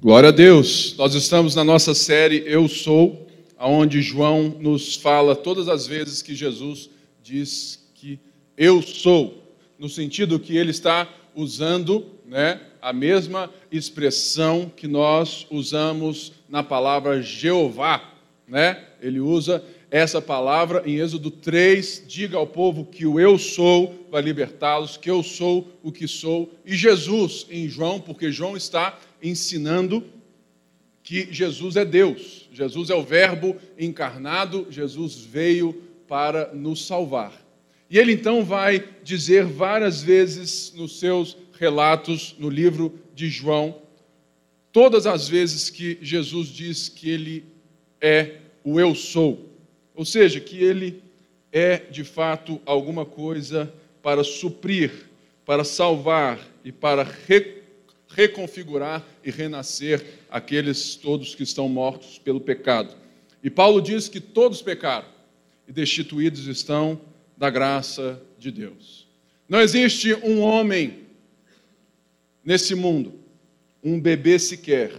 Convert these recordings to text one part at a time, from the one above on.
Glória a Deus. Nós estamos na nossa série Eu Sou, aonde João nos fala todas as vezes que Jesus diz que eu sou, no sentido que ele está usando, né, a mesma expressão que nós usamos na palavra Jeová, né? Ele usa essa palavra em Êxodo 3, diga ao povo que o eu sou vai libertá-los, que eu sou o que sou, e Jesus em João, porque João está ensinando que Jesus é Deus, Jesus é o Verbo encarnado, Jesus veio para nos salvar. E ele então vai dizer várias vezes nos seus relatos no livro de João, todas as vezes que Jesus diz que ele é o eu sou, ou seja, que ele é de fato alguma coisa para suprir, para salvar e para re reconfigurar e renascer aqueles todos que estão mortos pelo pecado. E Paulo diz que todos pecaram e destituídos estão da graça de Deus. Não existe um homem nesse mundo, um bebê sequer,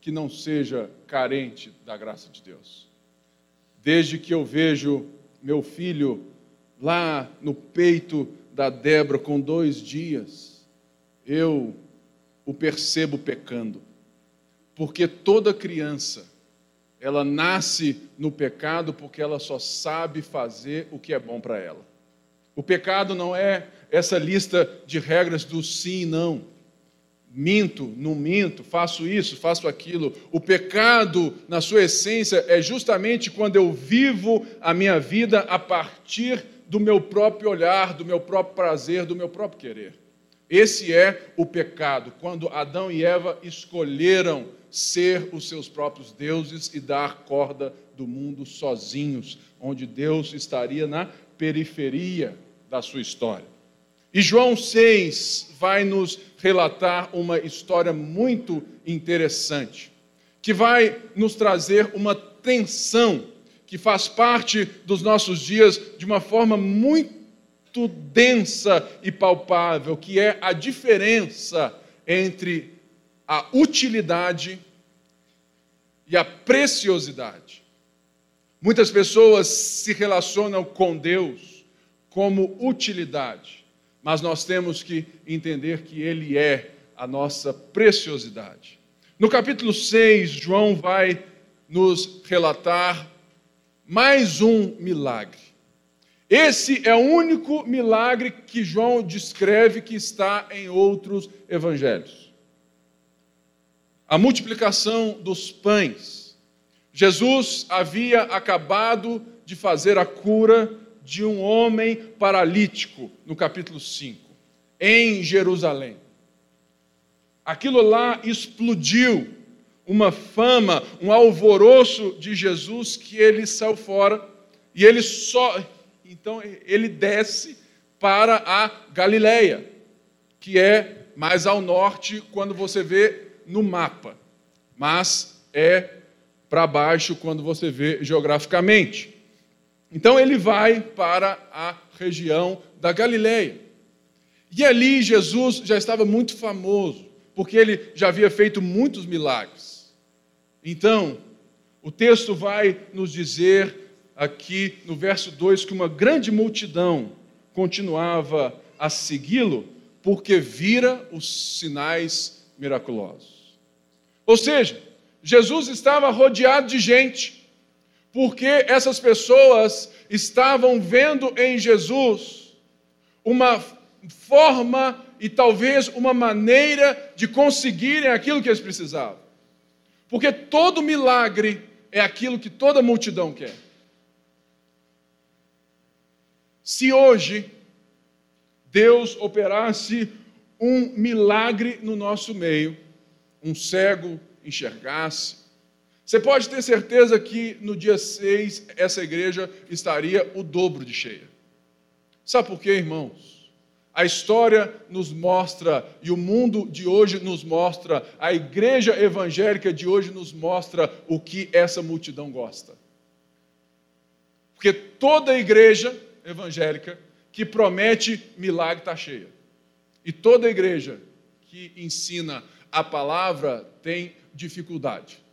que não seja carente da graça de Deus. Desde que eu vejo meu filho lá no peito da Débora com dois dias, eu o percebo pecando. Porque toda criança, ela nasce no pecado porque ela só sabe fazer o que é bom para ela. O pecado não é essa lista de regras do sim e não. Minto, não minto, faço isso, faço aquilo. O pecado, na sua essência, é justamente quando eu vivo a minha vida a partir do meu próprio olhar, do meu próprio prazer, do meu próprio querer. Esse é o pecado, quando Adão e Eva escolheram ser os seus próprios deuses e dar corda do mundo sozinhos, onde Deus estaria na periferia da sua história. E João 6 vai nos relatar uma história muito interessante, que vai nos trazer uma tensão que faz parte dos nossos dias de uma forma muito densa e palpável, que é a diferença entre a utilidade e a preciosidade. Muitas pessoas se relacionam com Deus como utilidade, mas nós temos que entender que Ele é a nossa preciosidade. No capítulo 6, João vai nos relatar mais um milagre. Esse é o único milagre que João descreve que está em outros evangelhos. A multiplicação dos pães. Jesus havia acabado de fazer a cura de um homem paralítico, no capítulo 5, em Jerusalém. Aquilo lá explodiu uma fama, um alvoroço de Jesus que ele saiu fora e ele só então ele desce para a Galileia, que é mais ao norte quando você vê no mapa, mas é para baixo quando você vê geograficamente. Então ele vai para a região da Galileia. E ali Jesus já estava muito famoso, porque ele já havia feito muitos milagres. Então, o texto vai nos dizer aqui no verso 2 que uma grande multidão continuava a segui-lo porque vira os sinais miraculosos. Ou seja, Jesus estava rodeado de gente, porque essas pessoas estavam vendo em Jesus uma forma e talvez uma maneira de conseguirem aquilo que eles precisavam. Porque todo milagre é aquilo que toda multidão quer. Se hoje Deus operasse um milagre no nosso meio, um cego enxergasse, você pode ter certeza que no dia 6 essa igreja estaria o dobro de cheia. Sabe por quê, irmãos? A história nos mostra, e o mundo de hoje nos mostra, a igreja evangélica de hoje nos mostra o que essa multidão gosta. Porque toda igreja evangélica que promete milagre está cheia. E toda igreja que ensina a palavra tem dificuldade.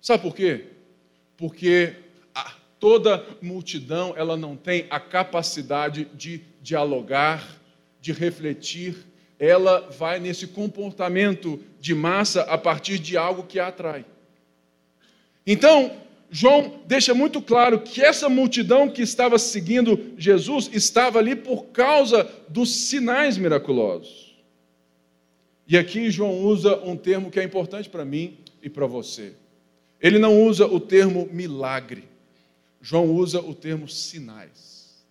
Sabe por quê? Porque a, toda multidão ela não tem a capacidade de dialogar, de refletir, ela vai nesse comportamento de massa a partir de algo que a atrai. Então, João deixa muito claro que essa multidão que estava seguindo Jesus estava ali por causa dos sinais miraculosos. E aqui João usa um termo que é importante para mim e para você. Ele não usa o termo milagre. João usa o termo sinais.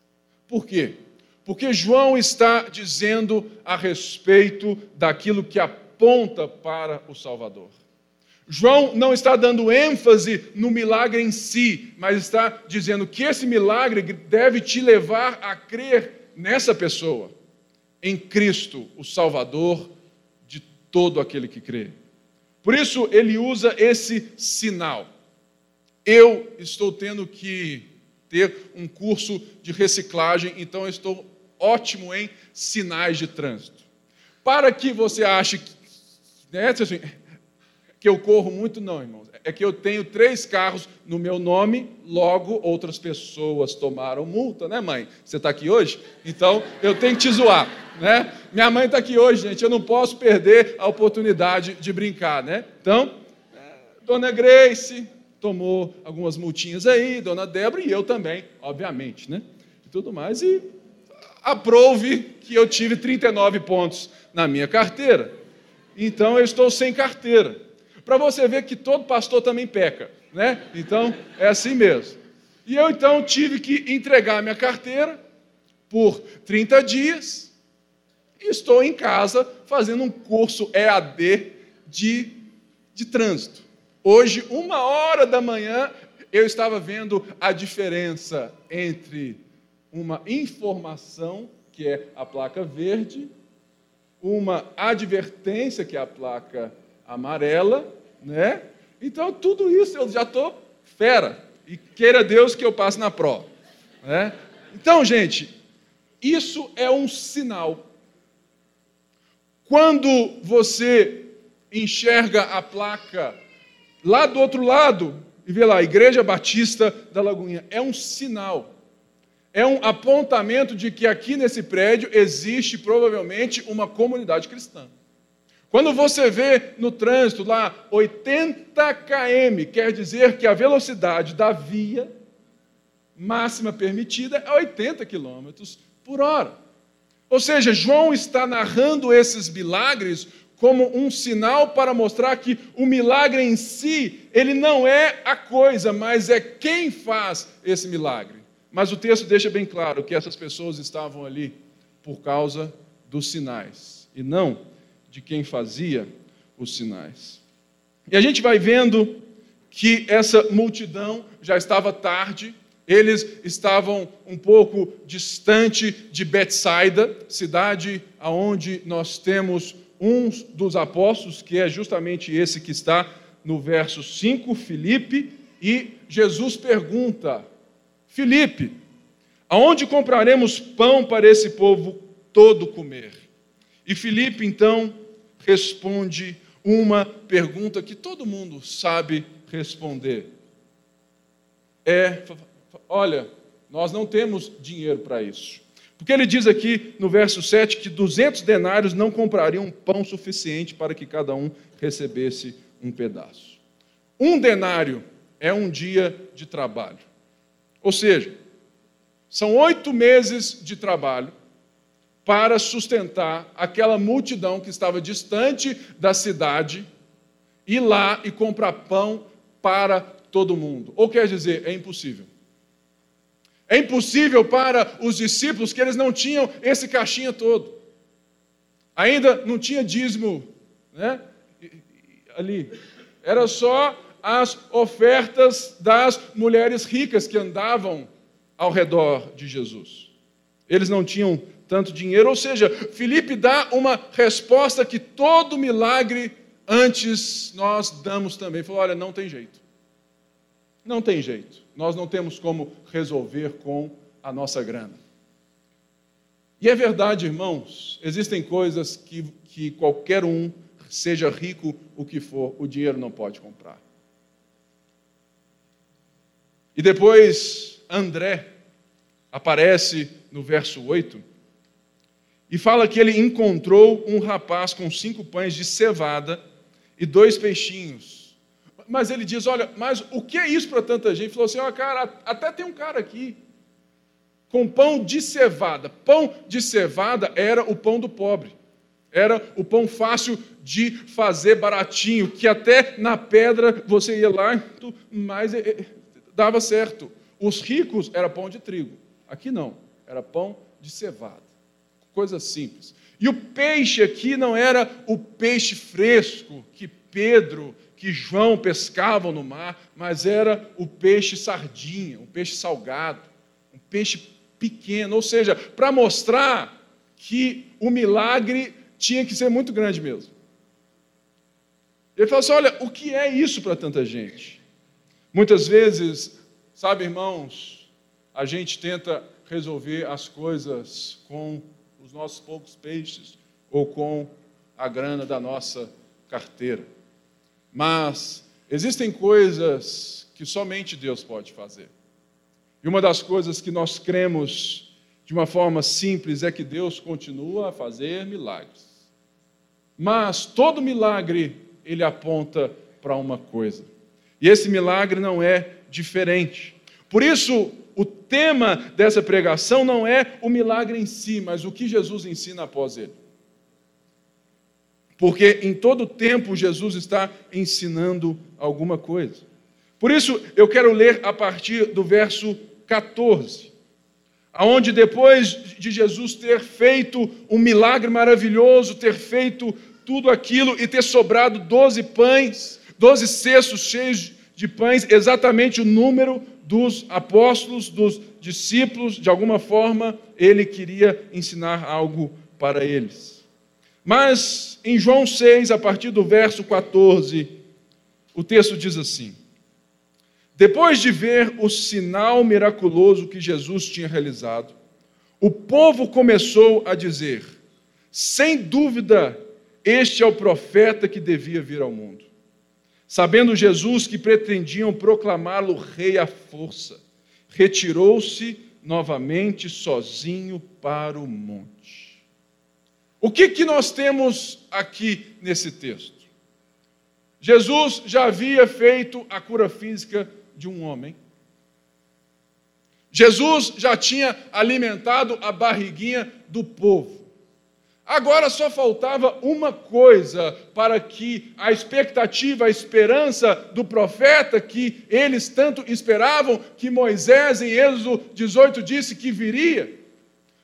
Por quê? Porque João está dizendo a respeito daquilo que aponta para o Salvador. João não está dando ênfase no milagre em si, mas está dizendo que esse milagre deve te levar a crer nessa pessoa, em Cristo, o Salvador de todo aquele que crê. Por isso ele usa esse sinal. Eu estou tendo que ter um curso de reciclagem, então eu estou ótimo em sinais de trânsito. Para que você ache que, né, assim, que eu corro muito, não, irmãos. É que eu tenho três carros no meu nome, logo outras pessoas tomaram multa, né, mãe? Você está aqui hoje? Então eu tenho que te zoar, né? Minha mãe está aqui hoje, gente, eu não posso perder a oportunidade de brincar, né? Então, dona Grace tomou algumas multinhas aí, dona Débora e eu também, obviamente, né? E tudo mais, e aprove que eu tive 39 pontos na minha carteira. Então eu estou sem carteira para você ver que todo pastor também peca, né? Então, é assim mesmo. E eu então tive que entregar minha carteira por 30 dias e estou em casa fazendo um curso EAD de, de trânsito. Hoje, uma hora da manhã, eu estava vendo a diferença entre uma informação, que é a placa verde, uma advertência, que é a placa amarela, né? Então, tudo isso eu já estou fera. E queira Deus que eu passe na prova. Né? Então, gente, isso é um sinal. Quando você enxerga a placa lá do outro lado e vê lá, Igreja Batista da Lagoinha, é um sinal. É um apontamento de que aqui nesse prédio existe provavelmente uma comunidade cristã. Quando você vê no trânsito lá 80 km, quer dizer que a velocidade da via máxima permitida é 80 km por hora. Ou seja, João está narrando esses milagres como um sinal para mostrar que o milagre em si, ele não é a coisa, mas é quem faz esse milagre. Mas o texto deixa bem claro que essas pessoas estavam ali por causa dos sinais e não de quem fazia os sinais. E a gente vai vendo que essa multidão já estava tarde, eles estavam um pouco distante de Betsaida, cidade aonde nós temos um dos apóstolos, que é justamente esse que está no verso 5, Filipe, e Jesus pergunta: Filipe, aonde compraremos pão para esse povo todo comer? E Filipe então responde uma pergunta que todo mundo sabe responder. É, olha, nós não temos dinheiro para isso. Porque ele diz aqui no verso 7 que 200 denários não comprariam pão suficiente para que cada um recebesse um pedaço. Um denário é um dia de trabalho. Ou seja, são oito meses de trabalho para sustentar aquela multidão que estava distante da cidade, ir lá e comprar pão para todo mundo. Ou quer dizer, é impossível. É impossível para os discípulos que eles não tinham esse caixinha todo. Ainda não tinha dízimo, né? Ali. Era só as ofertas das mulheres ricas que andavam ao redor de Jesus. Eles não tinham tanto dinheiro. Ou seja, Felipe dá uma resposta que todo milagre antes nós damos também. Falou: olha, não tem jeito. Não tem jeito. Nós não temos como resolver com a nossa grana. E é verdade, irmãos, existem coisas que, que qualquer um seja rico o que for, o dinheiro não pode comprar. E depois André aparece no verso 8 e fala que ele encontrou um rapaz com cinco pães de cevada e dois peixinhos. Mas ele diz: Olha, mas o que é isso para tanta gente? Ele falou assim: Ó, oh, cara, até tem um cara aqui com pão de cevada. Pão de cevada era o pão do pobre. Era o pão fácil de fazer baratinho, que até na pedra você ia lá, mas eh, eh, dava certo. Os ricos era pão de trigo. Aqui não, era pão de cevada. Coisa simples. E o peixe aqui não era o peixe fresco que Pedro, que João pescavam no mar, mas era o peixe sardinha, um peixe salgado, um peixe pequeno, ou seja, para mostrar que o milagre tinha que ser muito grande mesmo. Ele falou assim: olha, o que é isso para tanta gente? Muitas vezes, sabe, irmãos, a gente tenta resolver as coisas com os nossos poucos peixes ou com a grana da nossa carteira. Mas existem coisas que somente Deus pode fazer. E uma das coisas que nós cremos de uma forma simples é que Deus continua a fazer milagres. Mas todo milagre ele aponta para uma coisa. E esse milagre não é diferente. Por isso, o tema dessa pregação não é o milagre em si, mas o que Jesus ensina após ele. Porque em todo tempo Jesus está ensinando alguma coisa. Por isso, eu quero ler a partir do verso 14, aonde depois de Jesus ter feito um milagre maravilhoso, ter feito tudo aquilo e ter sobrado doze pães, doze cestos cheios de pães, exatamente o número dos apóstolos, dos discípulos, de alguma forma, ele queria ensinar algo para eles. Mas em João 6, a partir do verso 14, o texto diz assim: depois de ver o sinal miraculoso que Jesus tinha realizado, o povo começou a dizer: sem dúvida, este é o profeta que devia vir ao mundo. Sabendo Jesus que pretendiam proclamá-lo rei à força, retirou-se novamente sozinho para o monte. O que, que nós temos aqui nesse texto? Jesus já havia feito a cura física de um homem. Jesus já tinha alimentado a barriguinha do povo. Agora só faltava uma coisa para que a expectativa, a esperança do profeta que eles tanto esperavam, que Moisés em Êxodo 18 disse que viria.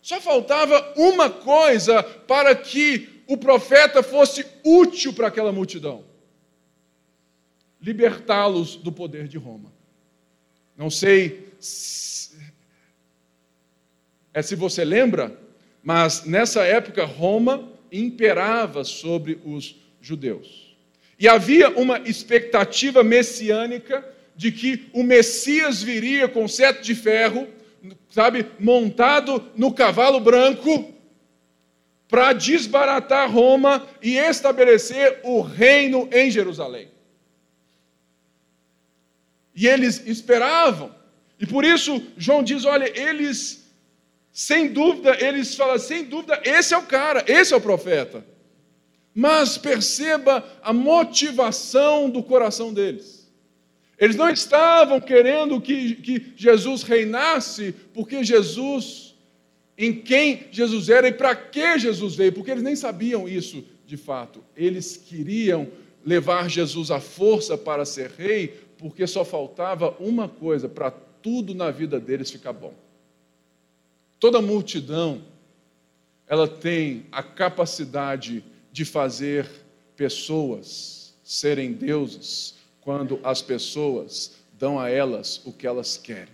Só faltava uma coisa para que o profeta fosse útil para aquela multidão: libertá-los do poder de Roma. Não sei se, é se você lembra, mas nessa época Roma imperava sobre os judeus. E havia uma expectativa messiânica de que o Messias viria com sete de ferro, sabe, montado no cavalo branco, para desbaratar Roma e estabelecer o reino em Jerusalém. E eles esperavam. E por isso João diz: olha, eles, sem dúvida, eles falam, sem dúvida, esse é o cara, esse é o profeta. Mas perceba a motivação do coração deles. Eles não estavam querendo que, que Jesus reinasse, porque Jesus, em quem Jesus era e para que Jesus veio, porque eles nem sabiam isso de fato. Eles queriam levar Jesus à força para ser rei, porque só faltava uma coisa para tudo na vida deles ficar bom. Toda multidão, ela tem a capacidade de fazer pessoas serem deuses quando as pessoas dão a elas o que elas querem.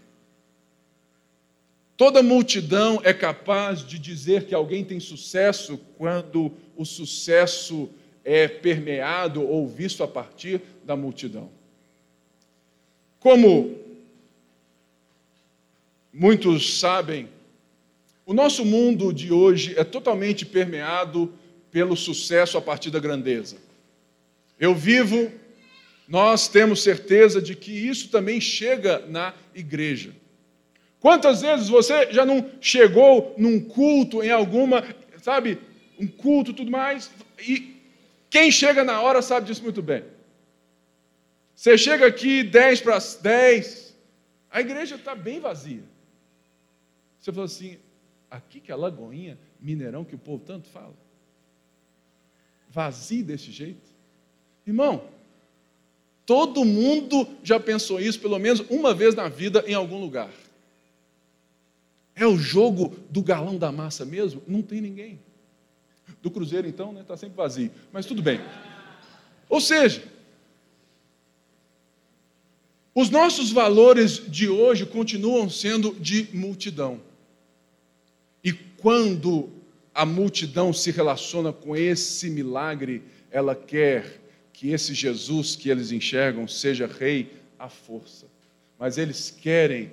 Toda multidão é capaz de dizer que alguém tem sucesso quando o sucesso é permeado ou visto a partir da multidão. Como muitos sabem, o nosso mundo de hoje é totalmente permeado pelo sucesso a partir da grandeza. Eu vivo, nós temos certeza de que isso também chega na igreja. Quantas vezes você já não chegou num culto, em alguma, sabe, um culto tudo mais, e quem chega na hora sabe disso muito bem. Você chega aqui 10 para 10, a igreja está bem vazia. Você fala assim, aqui que é a Lagoinha, Mineirão, que o povo tanto fala. Vazio desse jeito. Irmão, todo mundo já pensou isso pelo menos uma vez na vida em algum lugar. É o jogo do galão da massa mesmo? Não tem ninguém. Do Cruzeiro, então, está né, tá sempre vazio. Mas tudo bem. Ou seja, os nossos valores de hoje continuam sendo de multidão. Quando a multidão se relaciona com esse milagre, ela quer que esse Jesus que eles enxergam seja rei à força. Mas eles querem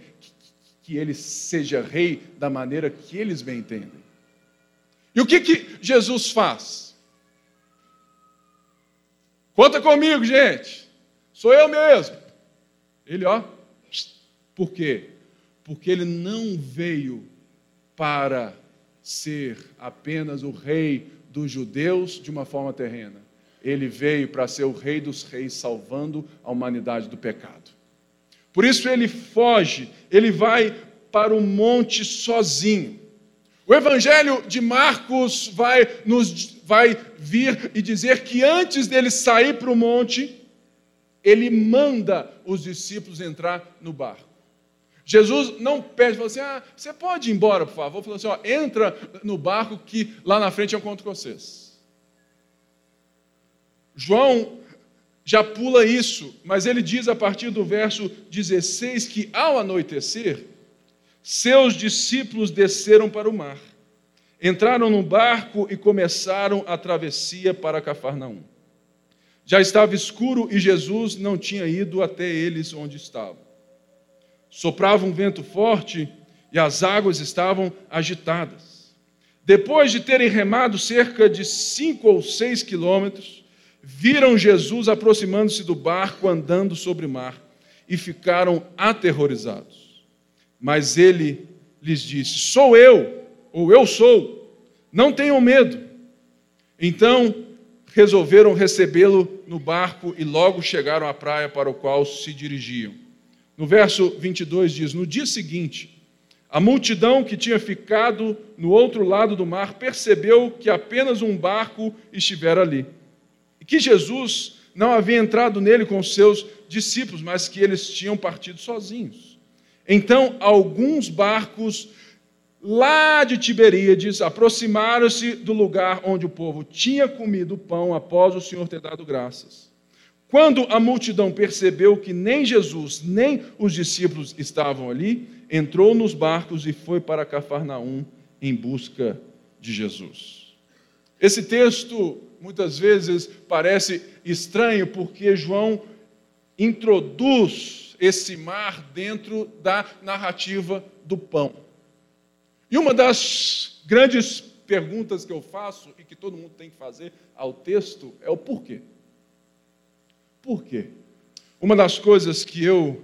que ele seja rei da maneira que eles bem entendem. E o que, que Jesus faz? Conta comigo, gente. Sou eu mesmo. Ele, ó. Por quê? Porque ele não veio para ser apenas o rei dos judeus de uma forma terrena. Ele veio para ser o rei dos reis, salvando a humanidade do pecado. Por isso ele foge, ele vai para o monte sozinho. O Evangelho de Marcos vai, nos, vai vir e dizer que antes dele sair para o monte, ele manda os discípulos entrar no barco. Jesus não pede, fala assim: ah, você pode ir embora, por favor. Falou assim: ó, entra no barco que lá na frente eu encontro com vocês. João já pula isso, mas ele diz a partir do verso 16 que ao anoitecer, seus discípulos desceram para o mar, entraram no barco e começaram a travessia para Cafarnaum. Já estava escuro e Jesus não tinha ido até eles onde estavam. Soprava um vento forte e as águas estavam agitadas. Depois de terem remado cerca de cinco ou seis quilômetros, viram Jesus aproximando-se do barco andando sobre o mar e ficaram aterrorizados. Mas ele lhes disse: Sou eu, ou eu sou, não tenham medo. Então resolveram recebê-lo no barco e logo chegaram à praia para o qual se dirigiam. No verso 22 diz: No dia seguinte, a multidão que tinha ficado no outro lado do mar percebeu que apenas um barco estivera ali e que Jesus não havia entrado nele com seus discípulos, mas que eles tinham partido sozinhos. Então, alguns barcos lá de Tiberíades, aproximaram-se do lugar onde o povo tinha comido pão após o Senhor ter dado graças. Quando a multidão percebeu que nem Jesus nem os discípulos estavam ali, entrou nos barcos e foi para Cafarnaum em busca de Jesus. Esse texto muitas vezes parece estranho porque João introduz esse mar dentro da narrativa do pão. E uma das grandes perguntas que eu faço e que todo mundo tem que fazer ao texto é o porquê. Por quê? Uma das coisas que eu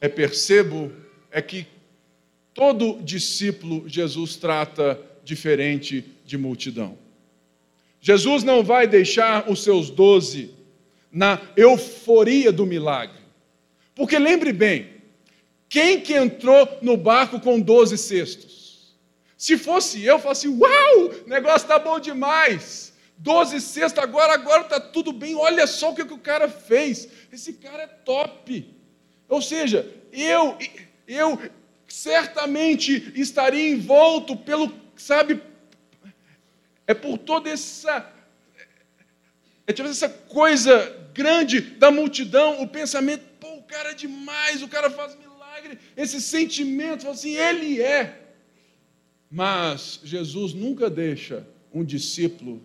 é, percebo é que todo discípulo Jesus trata diferente de multidão. Jesus não vai deixar os seus doze na euforia do milagre. Porque lembre bem, quem que entrou no barco com doze cestos? Se fosse eu, eu falasse, uau, negócio está bom demais. 12 sexta, agora, agora está tudo bem. Olha só o que, que o cara fez. Esse cara é top. Ou seja, eu, eu certamente estaria envolto pelo, sabe, é por toda essa, é tipo essa coisa grande da multidão, o pensamento, pô, o cara é demais, o cara faz milagre, esse sentimento, assim, ele é. Mas Jesus nunca deixa um discípulo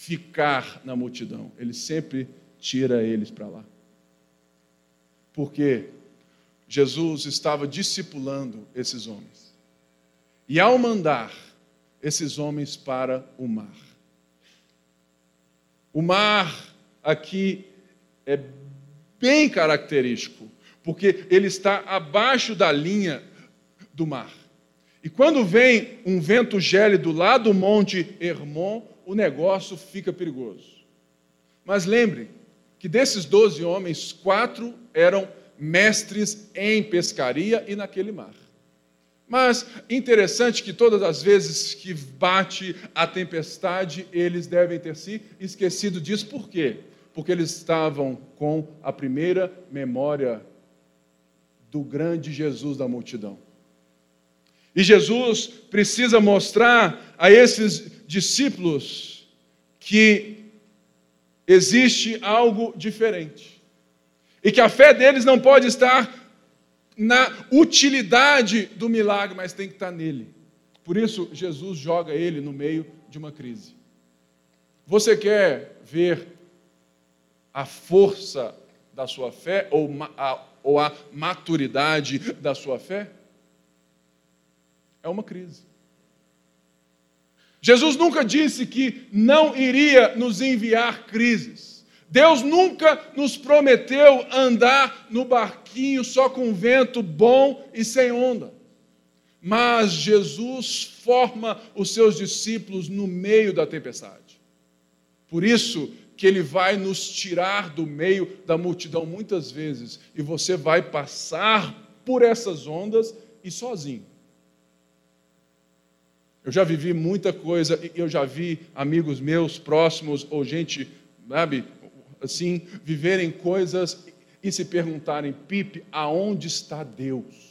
ficar na multidão, ele sempre tira eles para lá. Porque Jesus estava discipulando esses homens. E ao mandar esses homens para o mar, o mar aqui é bem característico, porque ele está abaixo da linha do mar. E quando vem um vento gélido lá do Monte Hermon, o negócio fica perigoso. Mas lembre que desses doze homens, quatro eram mestres em pescaria e naquele mar. Mas interessante que todas as vezes que bate a tempestade, eles devem ter se esquecido disso. Por quê? Porque eles estavam com a primeira memória do grande Jesus da multidão. E Jesus precisa mostrar a esses discípulos que existe algo diferente. E que a fé deles não pode estar na utilidade do milagre, mas tem que estar nele. Por isso, Jesus joga ele no meio de uma crise. Você quer ver a força da sua fé ou a, ou a maturidade da sua fé? É uma crise. Jesus nunca disse que não iria nos enviar crises. Deus nunca nos prometeu andar no barquinho só com vento bom e sem onda. Mas Jesus forma os seus discípulos no meio da tempestade. Por isso que ele vai nos tirar do meio da multidão muitas vezes, e você vai passar por essas ondas e sozinho. Eu já vivi muita coisa, eu já vi amigos meus próximos ou gente, sabe, assim, viverem coisas e se perguntarem, Pipe, aonde está Deus?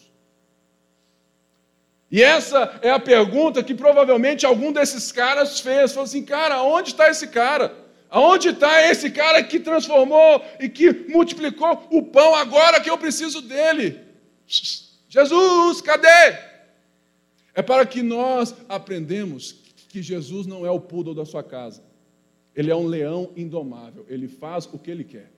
E essa é a pergunta que provavelmente algum desses caras fez. Falou assim, cara, aonde está esse cara? Aonde está esse cara que transformou e que multiplicou o pão agora que eu preciso dele? Jesus, cadê? É para que nós aprendemos que Jesus não é o poodle da sua casa. Ele é um leão indomável. Ele faz o que ele quer.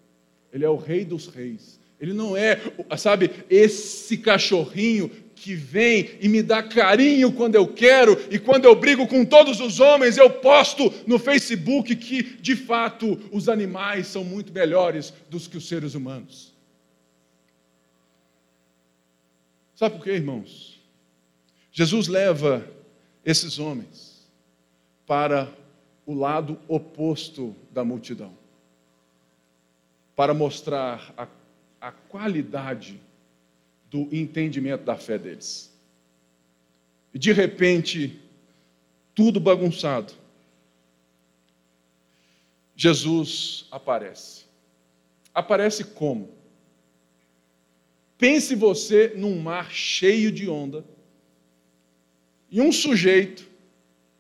Ele é o rei dos reis. Ele não é, sabe, esse cachorrinho que vem e me dá carinho quando eu quero, e quando eu brigo com todos os homens, eu posto no Facebook que, de fato, os animais são muito melhores do que os seres humanos. Sabe por quê, irmãos? Jesus leva esses homens para o lado oposto da multidão, para mostrar a, a qualidade do entendimento da fé deles. E de repente, tudo bagunçado, Jesus aparece. Aparece como? Pense você num mar cheio de onda e um sujeito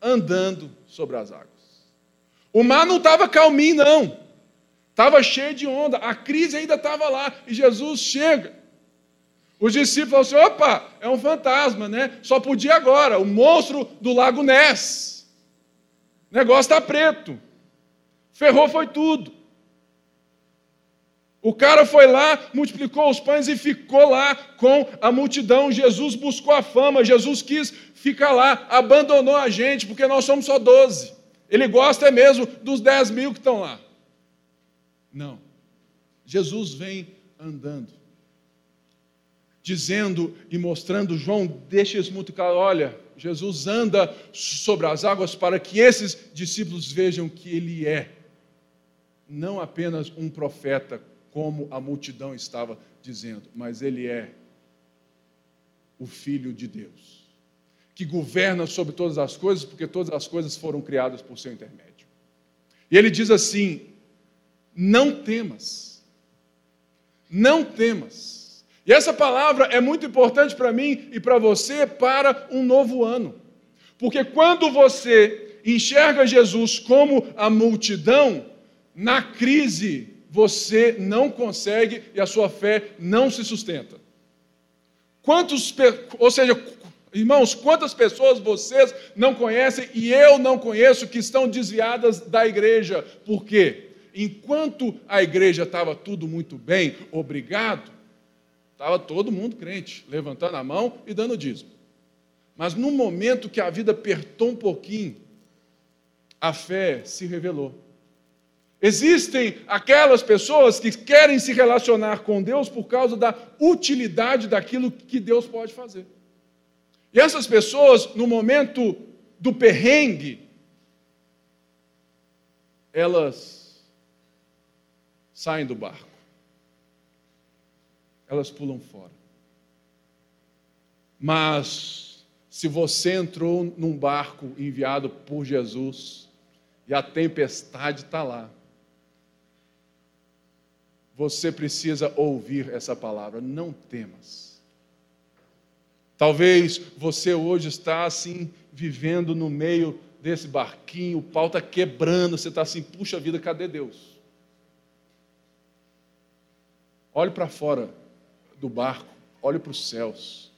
andando sobre as águas. O mar não estava calminho, não. Estava cheio de onda. A crise ainda estava lá. E Jesus chega. Os discípulos falam assim: opa, é um fantasma, né? Só podia agora. O monstro do Lago Ness. O negócio está preto. Ferrou foi tudo. O cara foi lá, multiplicou os pães e ficou lá com a multidão. Jesus buscou a fama, Jesus quis ficar lá, abandonou a gente, porque nós somos só doze. Ele gosta é mesmo dos dez mil que estão lá. Não. Jesus vem andando, dizendo e mostrando, João, deixa isso muito claro, olha, Jesus anda sobre as águas para que esses discípulos vejam que ele é não apenas um profeta como a multidão estava dizendo, mas ele é o Filho de Deus, que governa sobre todas as coisas, porque todas as coisas foram criadas por seu intermédio. E ele diz assim: não temas, não temas. E essa palavra é muito importante para mim e para você para um novo ano, porque quando você enxerga Jesus como a multidão, na crise você não consegue e a sua fé não se sustenta. Quantos, ou seja, irmãos, quantas pessoas vocês não conhecem e eu não conheço que estão desviadas da igreja? Por quê? Enquanto a igreja estava tudo muito bem, obrigado, estava todo mundo crente, levantando a mão e dando dízimo. Mas no momento que a vida apertou um pouquinho, a fé se revelou. Existem aquelas pessoas que querem se relacionar com Deus por causa da utilidade daquilo que Deus pode fazer. E essas pessoas, no momento do perrengue, elas saem do barco. Elas pulam fora. Mas, se você entrou num barco enviado por Jesus e a tempestade está lá, você precisa ouvir essa palavra: não temas. Talvez você hoje está assim, vivendo no meio desse barquinho, o pau está quebrando, você está assim, puxa vida, cadê Deus? Olhe para fora do barco, olhe para os céus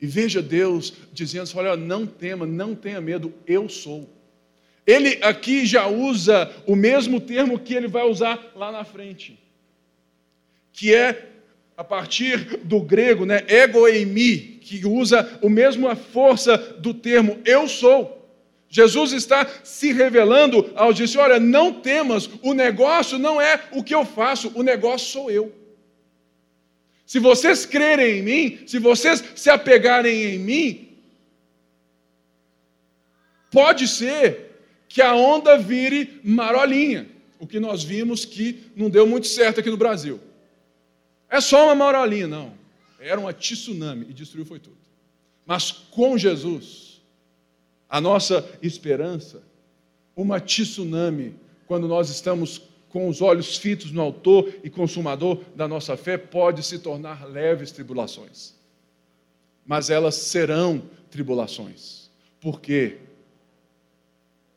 e veja Deus dizendo olha, não tema, não tenha medo, eu sou. Ele aqui já usa o mesmo termo que ele vai usar lá na frente que é a partir do grego, né, egoemi, que usa a mesma força do termo eu sou. Jesus está se revelando ao dizer: olha, não temas, o negócio não é o que eu faço, o negócio sou eu. Se vocês crerem em mim, se vocês se apegarem em mim, pode ser que a onda vire marolinha, o que nós vimos que não deu muito certo aqui no Brasil. É só uma marolinha, não. Era uma tsunami e destruiu foi tudo. Mas com Jesus, a nossa esperança, uma tsunami, quando nós estamos com os olhos fitos no autor e consumador da nossa fé, pode se tornar leves tribulações. Mas elas serão tribulações. Porque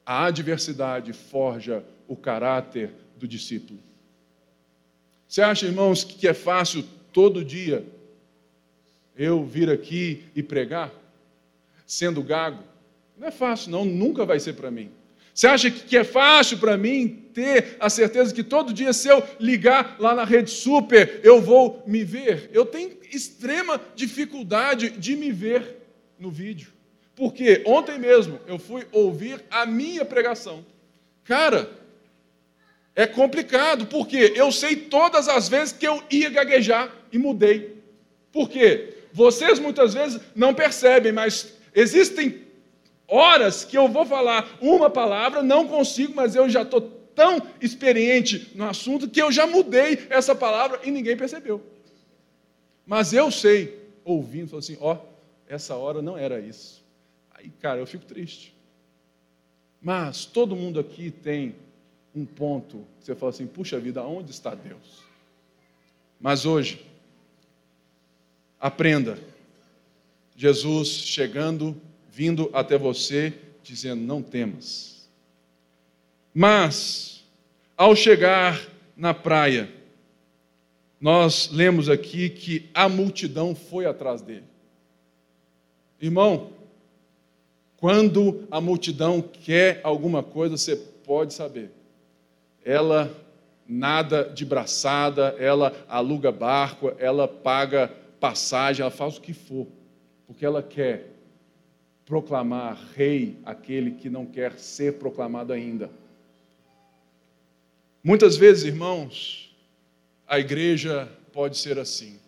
a adversidade forja o caráter do discípulo. Você acha, irmãos, que é fácil todo dia eu vir aqui e pregar, sendo gago? Não é fácil, não, nunca vai ser para mim. Você acha que é fácil para mim ter a certeza que todo dia, se eu ligar lá na rede super, eu vou me ver? Eu tenho extrema dificuldade de me ver no vídeo. Porque ontem mesmo eu fui ouvir a minha pregação. Cara, é complicado, porque eu sei todas as vezes que eu ia gaguejar e mudei. Por quê? Vocês muitas vezes não percebem, mas existem horas que eu vou falar uma palavra, não consigo, mas eu já estou tão experiente no assunto que eu já mudei essa palavra e ninguém percebeu. Mas eu sei, ouvindo, falou assim: ó, oh, essa hora não era isso. Aí, cara, eu fico triste. Mas todo mundo aqui tem um ponto que você fala assim: puxa vida, onde está Deus? Mas hoje, aprenda. Jesus chegando, vindo até você, dizendo: não temas. Mas, ao chegar na praia, nós lemos aqui que a multidão foi atrás dele. Irmão, quando a multidão quer alguma coisa, você pode saber ela nada de braçada, ela aluga barco, ela paga passagem, ela faz o que for, porque ela quer proclamar rei aquele que não quer ser proclamado ainda. Muitas vezes, irmãos, a igreja pode ser assim.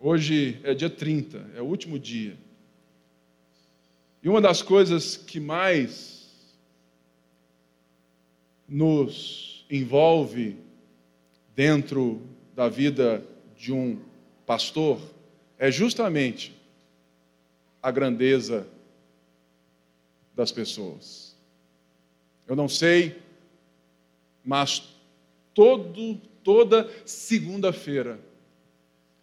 Hoje é dia 30, é o último dia. E uma das coisas que mais nos envolve dentro da vida de um pastor é justamente a grandeza das pessoas. Eu não sei, mas todo, toda segunda-feira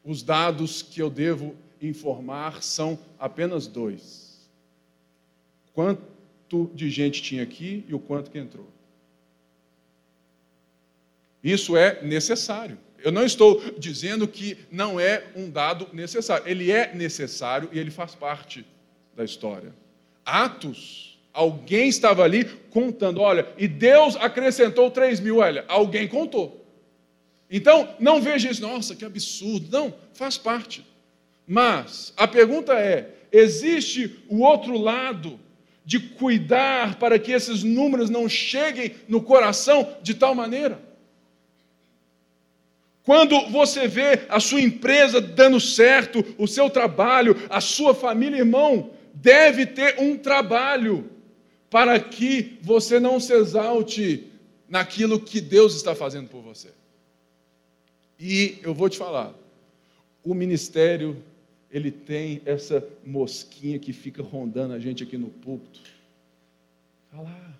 os dados que eu devo informar são apenas dois: quanto de gente tinha aqui e o quanto que entrou. Isso é necessário. Eu não estou dizendo que não é um dado necessário. Ele é necessário e ele faz parte da história. Atos, alguém estava ali contando, olha, e Deus acrescentou 3 mil, olha, alguém contou. Então, não veja isso, nossa, que absurdo. Não, faz parte. Mas a pergunta é: existe o outro lado de cuidar para que esses números não cheguem no coração de tal maneira. Quando você vê a sua empresa dando certo, o seu trabalho, a sua família, irmão, deve ter um trabalho para que você não se exalte naquilo que Deus está fazendo por você. E eu vou te falar, o ministério ele tem essa mosquinha que fica rondando a gente aqui no púlpito. Fala, ah,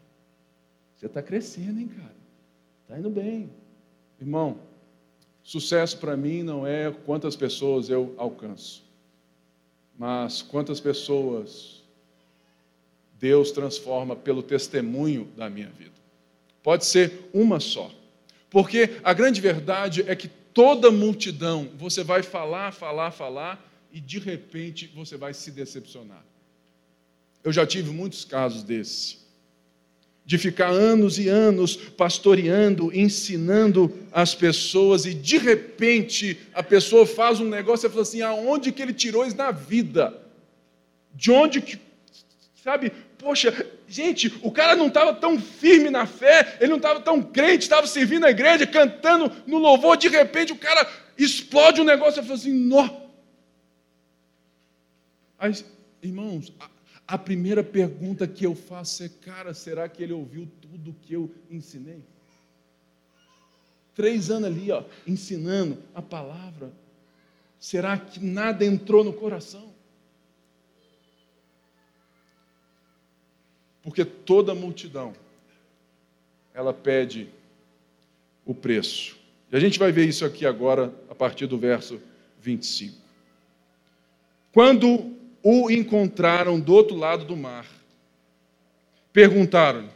você está crescendo, hein, cara? Está indo bem. Irmão, sucesso para mim não é quantas pessoas eu alcanço, mas quantas pessoas Deus transforma pelo testemunho da minha vida. Pode ser uma só. Porque a grande verdade é que toda multidão, você vai falar, falar, falar, e de repente você vai se decepcionar. Eu já tive muitos casos desse. De ficar anos e anos pastoreando, ensinando as pessoas, e de repente a pessoa faz um negócio e fala assim: aonde que ele tirou isso na vida? De onde que. Sabe, poxa, gente, o cara não estava tão firme na fé, ele não estava tão crente, estava servindo a igreja, cantando no louvor, de repente o cara explode um negócio e fala assim: nó, irmãos, a, primeira pergunta que eu faço é: cara, será que ele ouviu tudo que eu ensinei? Três anos ali, ó, ensinando a palavra. Será que nada entrou no coração? Porque toda multidão, ela pede o preço. E a gente vai ver isso aqui agora, a partir do verso 25. Quando o encontraram do outro lado do mar. Perguntaram-lhe: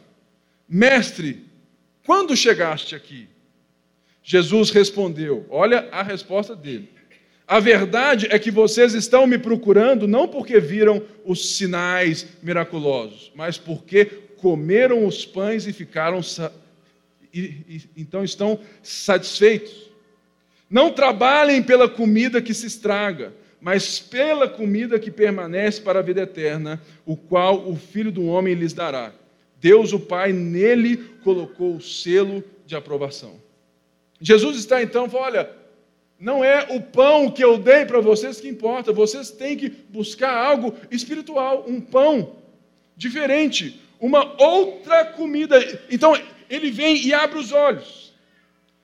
Mestre, quando chegaste aqui? Jesus respondeu: Olha a resposta dele. A verdade é que vocês estão me procurando não porque viram os sinais miraculosos, mas porque comeram os pães e ficaram e, e, então estão satisfeitos. Não trabalhem pela comida que se estraga, mas pela comida que permanece para a vida eterna, o qual o Filho do Homem lhes dará. Deus, o Pai, nele colocou o selo de aprovação. Jesus está então, olha, não é o pão que eu dei para vocês que importa, vocês têm que buscar algo espiritual, um pão diferente, uma outra comida. Então, ele vem e abre os olhos.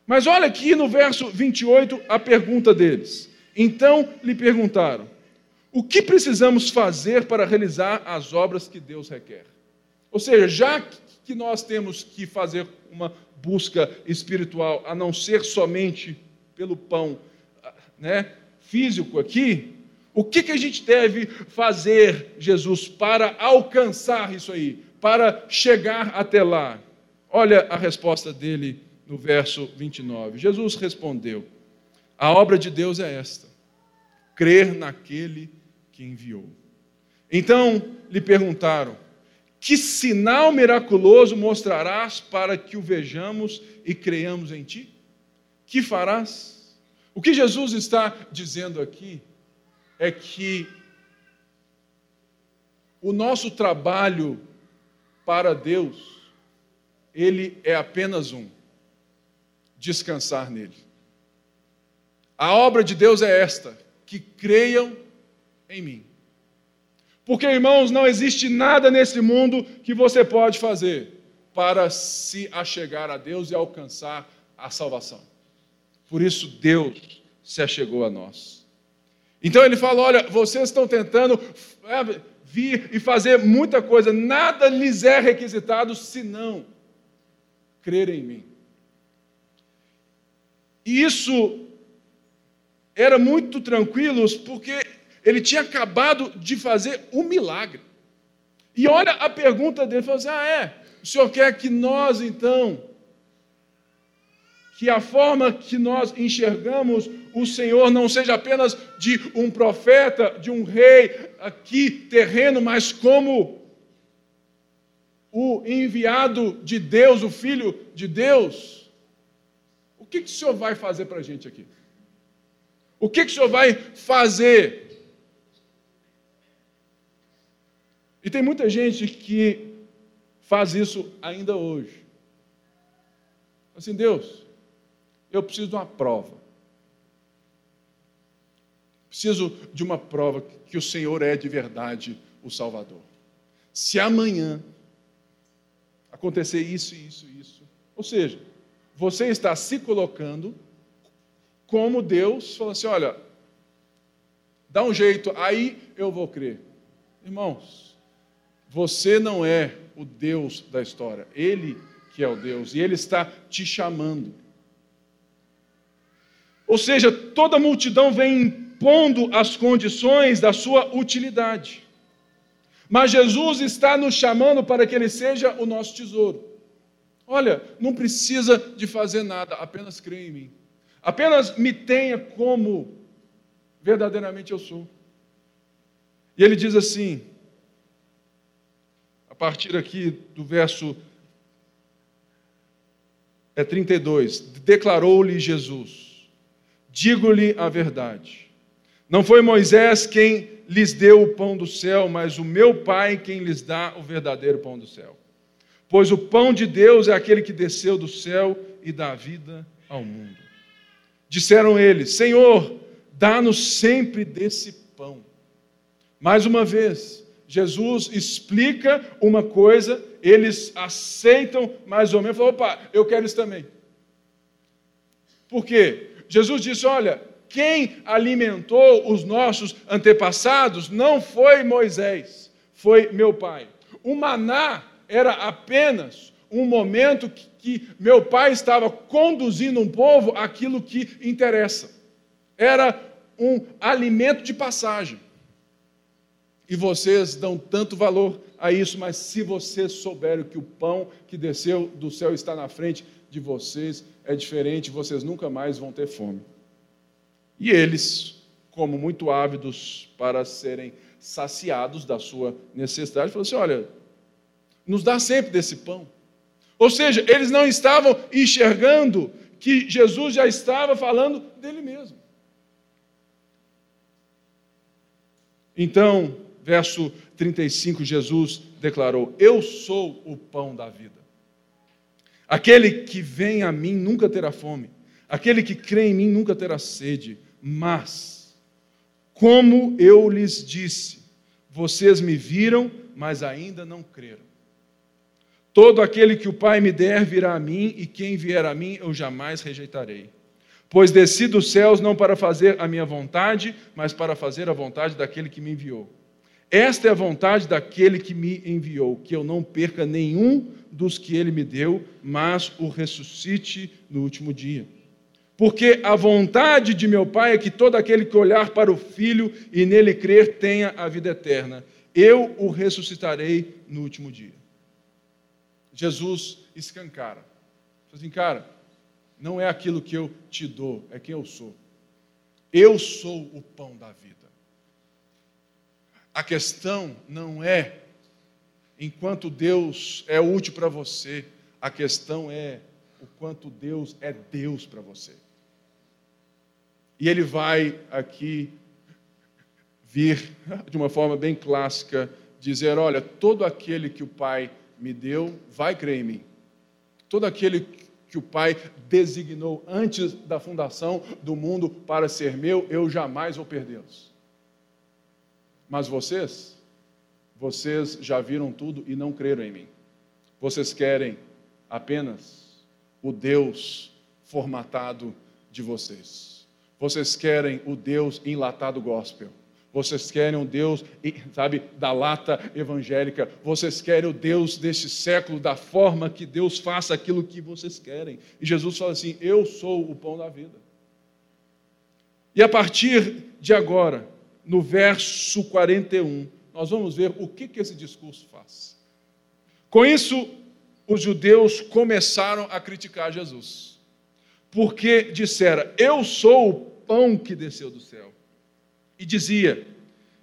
Mas olha aqui no verso 28 a pergunta deles. Então lhe perguntaram: O que precisamos fazer para realizar as obras que Deus requer? Ou seja, já que nós temos que fazer uma busca espiritual, a não ser somente pelo pão né, físico aqui, o que, que a gente deve fazer, Jesus, para alcançar isso aí, para chegar até lá? Olha a resposta dele no verso 29. Jesus respondeu: a obra de Deus é esta: crer naquele que enviou. Então lhe perguntaram: Que sinal miraculoso mostrarás para que o vejamos e creiamos em ti? Que farás? O que Jesus está dizendo aqui é que o nosso trabalho para Deus, ele é apenas um: descansar nele. A obra de Deus é esta: que creiam em mim. Porque, irmãos, não existe nada nesse mundo que você pode fazer para se achegar a Deus e alcançar a salvação. Por isso, Deus se achegou a nós. Então ele fala: olha, vocês estão tentando vir e fazer muita coisa, nada lhes é requisitado senão crer em mim. E isso era muito tranquilos porque ele tinha acabado de fazer um milagre. E olha a pergunta dele, falou assim: "Ah, é, o senhor quer que nós então que a forma que nós enxergamos o Senhor não seja apenas de um profeta, de um rei aqui terreno, mas como o enviado de Deus, o filho de Deus. O que, que o senhor vai fazer para a gente aqui? O que, que o senhor vai fazer? Então tem muita gente que faz isso ainda hoje. Assim, Deus, eu preciso de uma prova. Preciso de uma prova que o Senhor é de verdade o Salvador. Se amanhã acontecer isso, isso, isso, ou seja, você está se colocando como Deus, falando assim: olha, dá um jeito, aí eu vou crer. Irmãos, você não é o Deus da história, Ele que é o Deus, e Ele está te chamando. Ou seja, toda multidão vem impondo as condições da sua utilidade. Mas Jesus está nos chamando para que Ele seja o nosso tesouro. Olha, não precisa de fazer nada, apenas creia em mim. Apenas me tenha como verdadeiramente eu sou. E ele diz assim, a partir aqui do verso é 32, declarou-lhe Jesus: Digo-lhe a verdade. Não foi Moisés quem lhes deu o pão do céu, mas o meu Pai quem lhes dá o verdadeiro pão do céu. Pois o pão de Deus é aquele que desceu do céu e dá vida ao mundo. Disseram eles: Senhor, dá-nos sempre desse pão. Mais uma vez, Jesus explica uma coisa, eles aceitam mais ou menos, falam, opa, eu quero isso também. Por quê? Jesus disse: olha, quem alimentou os nossos antepassados não foi Moisés, foi meu pai. O maná era apenas um momento que, que meu pai estava conduzindo um povo aquilo que interessa. Era um alimento de passagem. E vocês dão tanto valor a isso, mas se vocês souberem que o pão que desceu do céu está na frente de vocês, é diferente, vocês nunca mais vão ter fome. E eles, como muito ávidos para serem saciados da sua necessidade, falaram assim: olha, nos dá sempre desse pão. Ou seja, eles não estavam enxergando que Jesus já estava falando dele mesmo. Então, verso 35, Jesus declarou: Eu sou o pão da vida. Aquele que vem a mim nunca terá fome, aquele que crê em mim nunca terá sede, mas, como eu lhes disse, vocês me viram, mas ainda não creram. Todo aquele que o Pai me der virá a mim, e quem vier a mim eu jamais rejeitarei. Pois desci dos céus não para fazer a minha vontade, mas para fazer a vontade daquele que me enviou. Esta é a vontade daquele que me enviou, que eu não perca nenhum dos que ele me deu, mas o ressuscite no último dia. Porque a vontade de meu Pai é que todo aquele que olhar para o Filho e nele crer tenha a vida eterna. Eu o ressuscitarei no último dia. Jesus escancara. Assim, cara, não é aquilo que eu te dou, é quem eu sou. Eu sou o pão da vida. A questão não é enquanto Deus é útil para você, a questão é o quanto Deus é Deus para você. E ele vai aqui vir de uma forma bem clássica dizer: olha, todo aquele que o Pai me deu, vai crer em mim. Todo aquele que o Pai designou antes da fundação do mundo para ser meu, eu jamais vou perdê-los. Mas vocês, vocês já viram tudo e não creram em mim. Vocês querem apenas o Deus formatado de vocês. Vocês querem o Deus enlatado gospel. Vocês querem um Deus, sabe, da lata evangélica. Vocês querem o Deus deste século, da forma que Deus faça aquilo que vocês querem. E Jesus fala assim: Eu sou o pão da vida. E a partir de agora, no verso 41, nós vamos ver o que, que esse discurso faz. Com isso, os judeus começaram a criticar Jesus, porque disseram: Eu sou o pão que desceu do céu e dizia: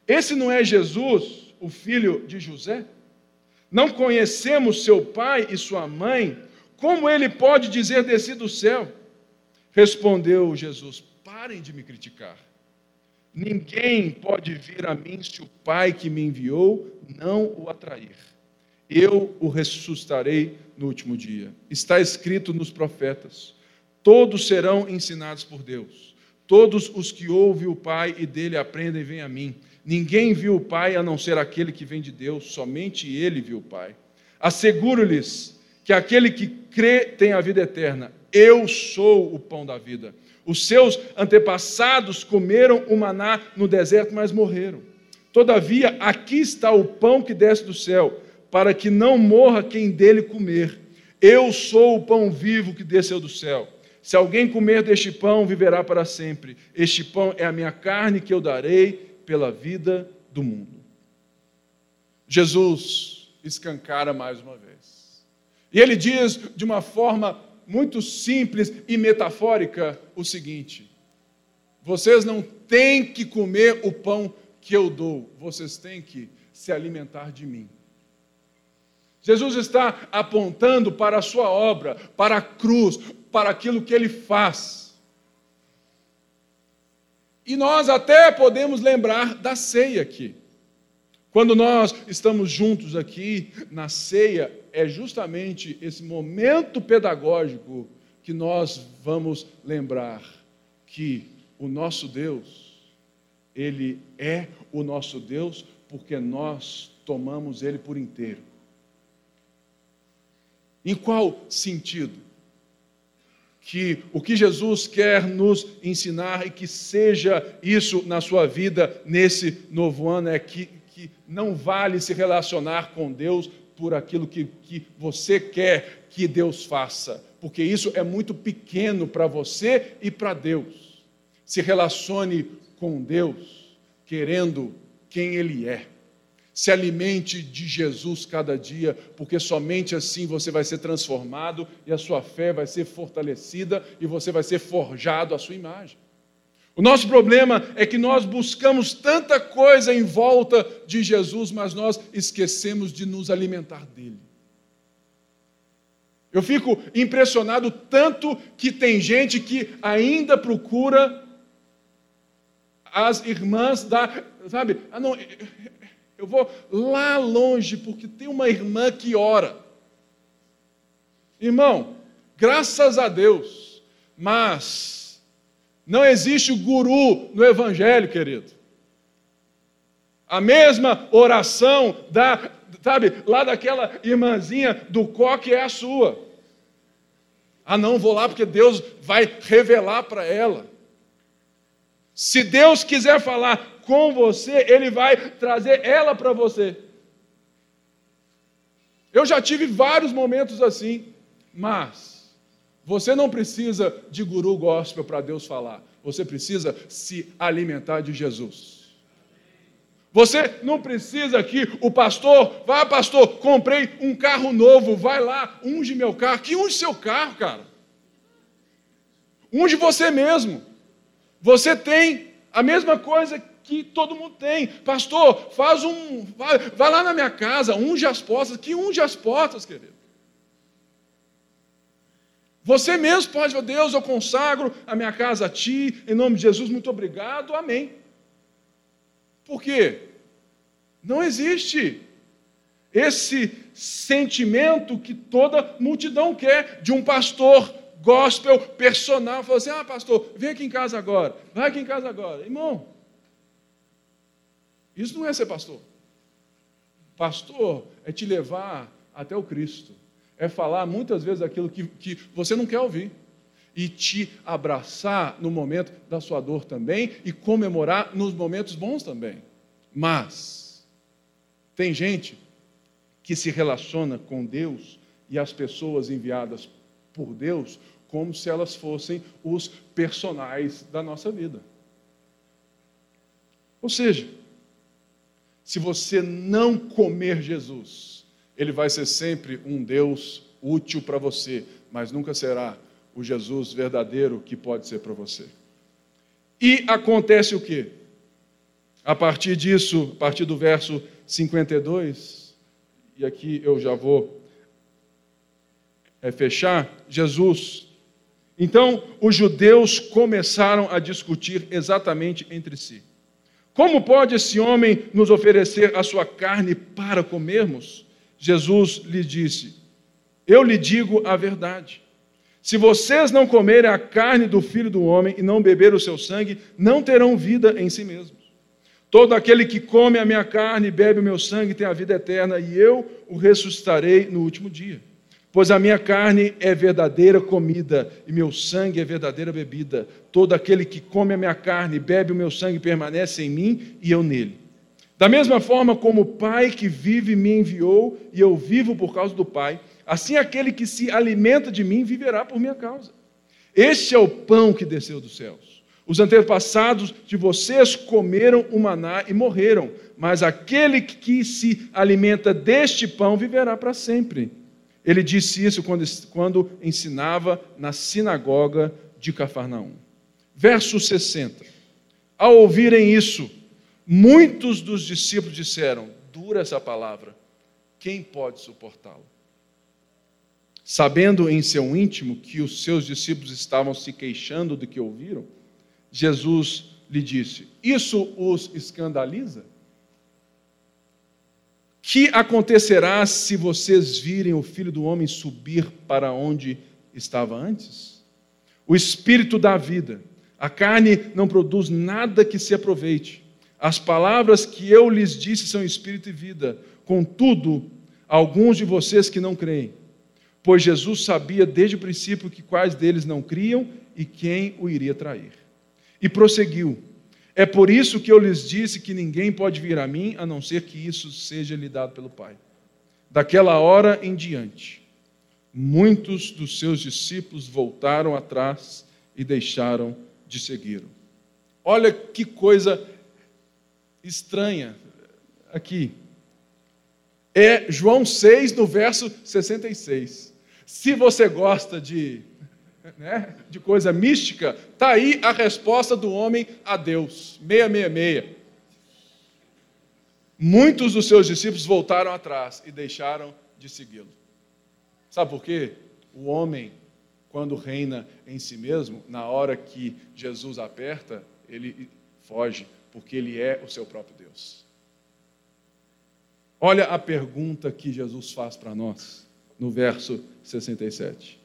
Esse não é Jesus, o filho de José? Não conhecemos seu pai e sua mãe? Como ele pode dizer descer do céu? Respondeu Jesus: Parem de me criticar. Ninguém pode vir a mim se o Pai que me enviou não o atrair. Eu o ressuscitarei no último dia. Está escrito nos profetas: todos serão ensinados por Deus. Todos os que ouvem o Pai e dele aprendem vêm a mim. Ninguém viu o Pai a não ser aquele que vem de Deus, somente ele viu o Pai. Asseguro-lhes que aquele que crê tem a vida eterna. Eu sou o pão da vida. Os seus antepassados comeram o maná no deserto, mas morreram. Todavia, aqui está o pão que desce do céu, para que não morra quem dele comer. Eu sou o pão vivo que desceu do céu. Se alguém comer deste pão, viverá para sempre. Este pão é a minha carne que eu darei pela vida do mundo. Jesus escancara mais uma vez. E ele diz de uma forma muito simples e metafórica o seguinte: vocês não têm que comer o pão que eu dou, vocês têm que se alimentar de mim. Jesus está apontando para a sua obra, para a cruz, para aquilo que ele faz. E nós até podemos lembrar da ceia aqui. Quando nós estamos juntos aqui na ceia, é justamente esse momento pedagógico que nós vamos lembrar que o nosso Deus, ele é o nosso Deus porque nós tomamos ele por inteiro. Em qual sentido? Que o que Jesus quer nos ensinar e que seja isso na sua vida nesse novo ano é que que não vale se relacionar com Deus por aquilo que, que você quer que Deus faça, porque isso é muito pequeno para você e para Deus. Se relacione com Deus, querendo quem Ele é. Se alimente de Jesus cada dia, porque somente assim você vai ser transformado e a sua fé vai ser fortalecida e você vai ser forjado à sua imagem. O nosso problema é que nós buscamos tanta coisa em volta de Jesus, mas nós esquecemos de nos alimentar dele. Eu fico impressionado tanto que tem gente que ainda procura as irmãs da, sabe? Ah, não, eu vou lá longe porque tem uma irmã que ora. Irmão, graças a Deus, mas não existe guru no Evangelho, querido. A mesma oração da, sabe, lá daquela irmãzinha do coque é a sua. Ah, não, vou lá porque Deus vai revelar para ela. Se Deus quiser falar com você, Ele vai trazer ela para você. Eu já tive vários momentos assim, mas você não precisa de guru gospel para Deus falar. Você precisa se alimentar de Jesus. Você não precisa que o pastor, vá pastor, comprei um carro novo, vai lá, unge meu carro. Que unge seu carro, cara? Unge você mesmo. Você tem a mesma coisa que todo mundo tem. Pastor, faz um. Vai, vai lá na minha casa, unge as portas. Que unge as portas, querido? Você mesmo pode, oh Deus, eu consagro a minha casa a Ti, em nome de Jesus, muito obrigado, amém. Por quê? Não existe esse sentimento que toda multidão quer de um pastor gospel personal. Falou assim: ah, pastor, vem aqui em casa agora, vai aqui em casa agora. Irmão, isso não é ser pastor. Pastor é te levar até o Cristo é falar muitas vezes aquilo que, que você não quer ouvir. E te abraçar no momento da sua dor também e comemorar nos momentos bons também. Mas, tem gente que se relaciona com Deus e as pessoas enviadas por Deus como se elas fossem os personagens da nossa vida. Ou seja, se você não comer Jesus, ele vai ser sempre um Deus útil para você, mas nunca será o Jesus verdadeiro que pode ser para você. E acontece o quê? A partir disso, a partir do verso 52, e aqui eu já vou é, fechar, Jesus. Então, os judeus começaram a discutir exatamente entre si. Como pode esse homem nos oferecer a sua carne para comermos? Jesus lhe disse: Eu lhe digo a verdade. Se vocês não comerem a carne do filho do homem e não beber o seu sangue, não terão vida em si mesmos. Todo aquele que come a minha carne e bebe o meu sangue tem a vida eterna, e eu o ressuscitarei no último dia. Pois a minha carne é verdadeira comida e meu sangue é verdadeira bebida. Todo aquele que come a minha carne e bebe o meu sangue permanece em mim e eu nele. Da mesma forma como o Pai que vive me enviou e eu vivo por causa do Pai, assim aquele que se alimenta de mim viverá por minha causa. Este é o pão que desceu dos céus. Os antepassados de vocês comeram o maná e morreram, mas aquele que se alimenta deste pão viverá para sempre. Ele disse isso quando, quando ensinava na sinagoga de Cafarnaum. Verso 60. Ao ouvirem isso, muitos dos discípulos disseram: Dura essa palavra, quem pode suportá-la? Sabendo em seu íntimo que os seus discípulos estavam se queixando do que ouviram, Jesus lhe disse: Isso os escandaliza? Que acontecerá se vocês virem o filho do homem subir para onde estava antes? O espírito dá vida, a carne não produz nada que se aproveite. As palavras que eu lhes disse são espírito e vida, contudo, alguns de vocês que não creem. Pois Jesus sabia desde o princípio que quais deles não criam e quem o iria trair. E prosseguiu: é por isso que eu lhes disse que ninguém pode vir a mim a não ser que isso seja lhe dado pelo Pai. Daquela hora em diante, muitos dos seus discípulos voltaram atrás e deixaram de segui-lo. Olha que coisa estranha aqui. É João 6, no verso 66. Se você gosta de né, de coisa mística, está aí a resposta do homem a Deus. 666. Muitos dos seus discípulos voltaram atrás e deixaram de segui-lo. Sabe por quê? O homem, quando reina em si mesmo, na hora que Jesus aperta, ele foge, porque ele é o seu próprio Deus. Olha a pergunta que Jesus faz para nós, no verso 67.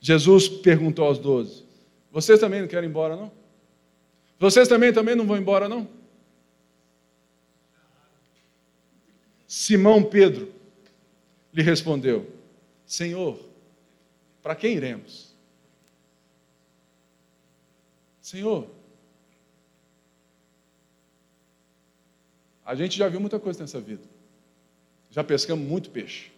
Jesus perguntou aos doze: Vocês também não querem ir embora, não? Vocês também, também não vão embora, não? Simão Pedro lhe respondeu: Senhor, para quem iremos? Senhor, a gente já viu muita coisa nessa vida. Já pescamos muito peixe.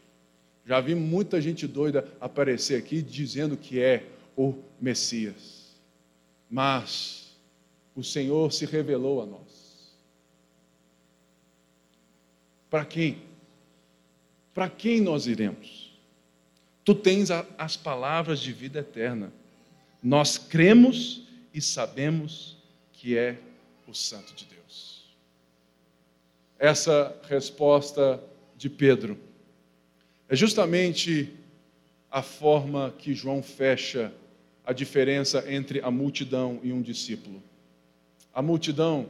Já vi muita gente doida aparecer aqui dizendo que é o Messias. Mas o Senhor se revelou a nós. Para quem? Para quem nós iremos? Tu tens a, as palavras de vida eterna. Nós cremos e sabemos que é o Santo de Deus. Essa resposta de Pedro é justamente a forma que João fecha a diferença entre a multidão e um discípulo. A multidão,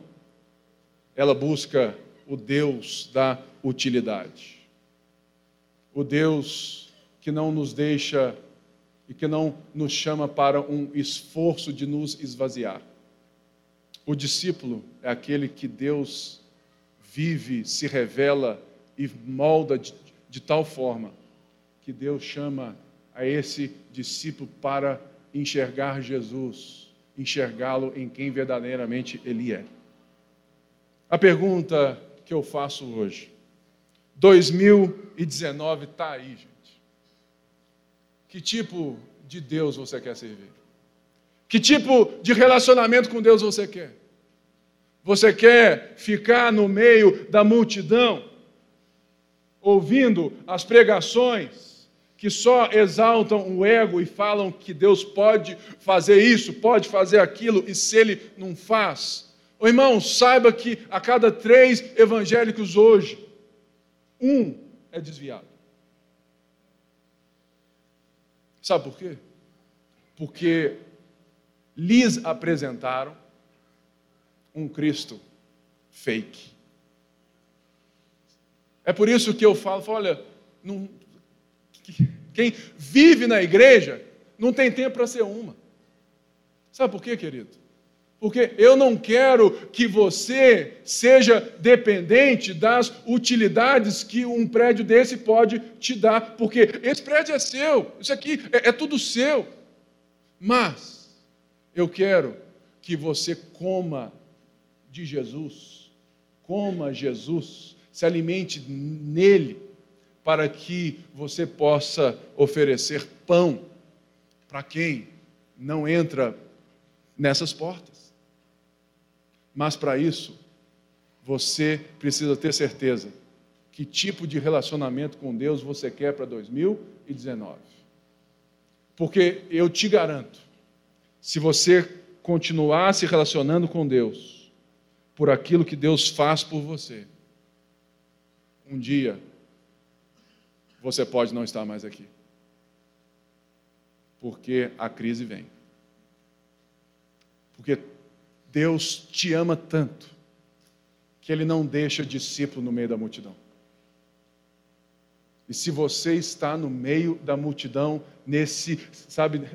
ela busca o Deus da utilidade. O Deus que não nos deixa e que não nos chama para um esforço de nos esvaziar. O discípulo é aquele que Deus vive, se revela e molda de tal forma que Deus chama a esse discípulo para enxergar Jesus, enxergá-lo em quem verdadeiramente ele é. A pergunta que eu faço hoje, 2019 está aí, gente. Que tipo de Deus você quer servir? Que tipo de relacionamento com Deus você quer? Você quer ficar no meio da multidão? Ouvindo as pregações que só exaltam o ego e falam que Deus pode fazer isso, pode fazer aquilo, e se Ele não faz. Ô irmão, saiba que a cada três evangélicos hoje, um é desviado. Sabe por quê? Porque lhes apresentaram um Cristo fake. É por isso que eu falo, falo olha, não, quem vive na igreja não tem tempo para ser uma. Sabe por quê, querido? Porque eu não quero que você seja dependente das utilidades que um prédio desse pode te dar, porque esse prédio é seu, isso aqui é, é tudo seu. Mas eu quero que você coma de Jesus, coma Jesus, se alimente nele, para que você possa oferecer pão para quem não entra nessas portas. Mas para isso, você precisa ter certeza que tipo de relacionamento com Deus você quer para 2019. Porque eu te garanto, se você continuar se relacionando com Deus por aquilo que Deus faz por você, um dia você pode não estar mais aqui. Porque a crise vem. Porque Deus te ama tanto que Ele não deixa discípulo no meio da multidão. E se você está no meio da multidão, nesse, sabe,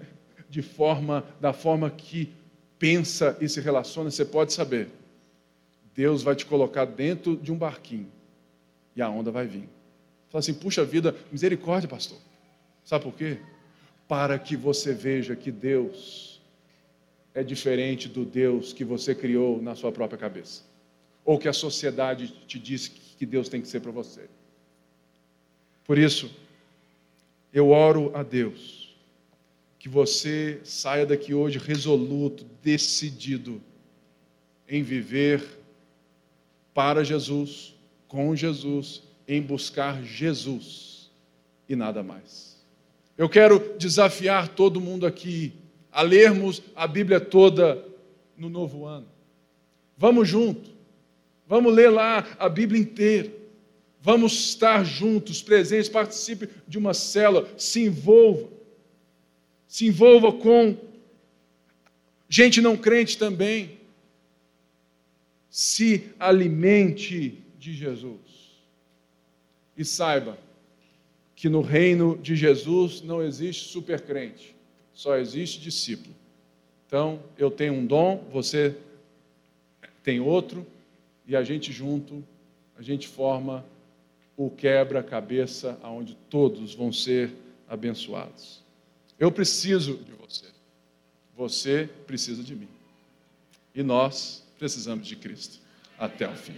de forma, da forma que pensa e se relaciona, você pode saber, Deus vai te colocar dentro de um barquinho e a onda vai vir. Fala assim, puxa vida, misericórdia, pastor. Sabe por quê? Para que você veja que Deus é diferente do Deus que você criou na sua própria cabeça, ou que a sociedade te diz que Deus tem que ser para você. Por isso, eu oro a Deus que você saia daqui hoje resoluto, decidido em viver para Jesus, com Jesus, em buscar Jesus e nada mais. Eu quero desafiar todo mundo aqui a lermos a Bíblia toda no novo ano. Vamos junto. Vamos ler lá a Bíblia inteira. Vamos estar juntos, presentes, participe de uma célula, se envolva. Se envolva com gente não crente também. Se alimente de Jesus. E saiba que no reino de Jesus não existe supercrente só existe discípulo. Então, eu tenho um dom, você tem outro, e a gente junto, a gente forma o quebra-cabeça aonde todos vão ser abençoados. Eu preciso de você. Você precisa de mim. E nós precisamos de Cristo até o fim.